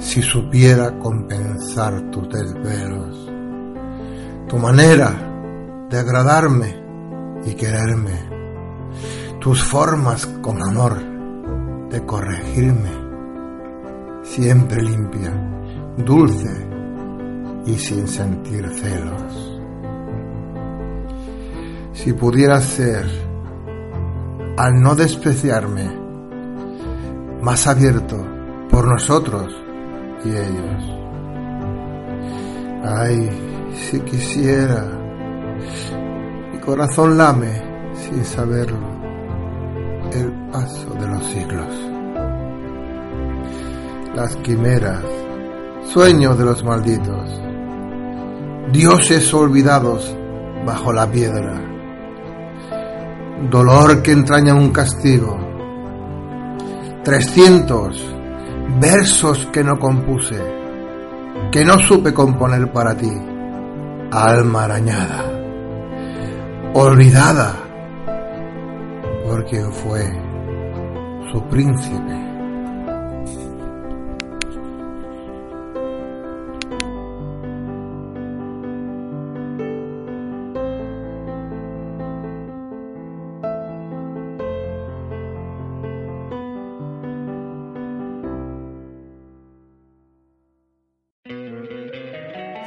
Si supiera compensar tus desvelos, tu manera de agradarme y quererme, tus formas con amor de corregirme, siempre limpia, dulce y sin sentir celos. Si pudiera ser, al no despreciarme, más abierto por nosotros y ellos. Ay, si quisiera, mi corazón lame sin saberlo el paso de los siglos. Las quimeras, sueños de los malditos, dioses olvidados bajo la piedra, dolor que entraña un castigo, trescientos versos que no compuse, que no supe componer para ti, alma arañada, olvidada por quien fue su príncipe.